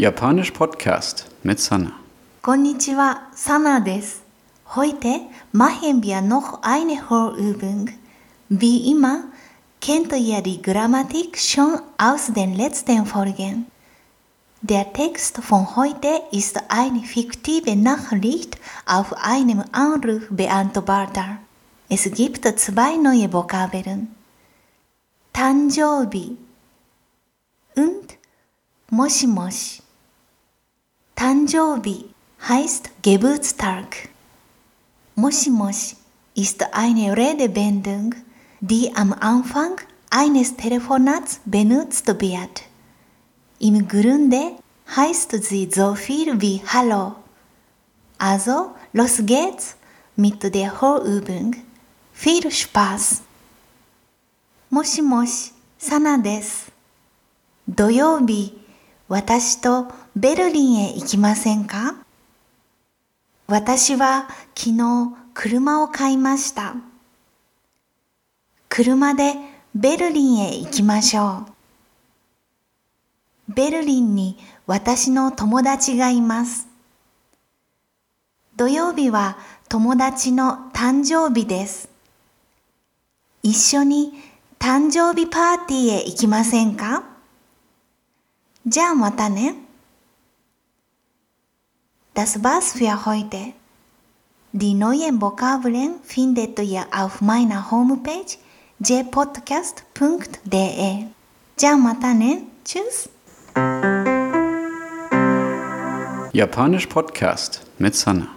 Japanisch Podcast mit Sanna. Konnichiwa, Sana des. Heute machen wir noch eine Hörübung. Wie immer kennt ihr die Grammatik schon aus den letzten Folgen. Der Text von heute ist eine fiktive Nachricht auf einem Anrufbeantworter. Es gibt zwei neue Vokabeln. Tanjoubi und Moshimoshi. Tanjoubi heißt Geburtstag. Moshimoshi ist eine Redewendung, die am Anfang eines Telefonats benutzt wird. Im Grunde heißt sie so viel wie Hallo. Also, los geht's mit der Hörübung. Viel Spaß! もしもし、サナです。土曜日、 私とベルリンへ行きませんか？私は昨日車を買いました。車でベルリンへ行きましょう。ベルリンに私の友達がいます。土曜日は友達の誕生日です。一緒に誕生日パーティーへ行きませんか？じゃあまたね。Das war's für heute. Die neuen Vokabeln findet ihr auf meiner Homepage jpodcast.de. じゃあまたね。Tschüss. Japanisch Podcast mit Sanna.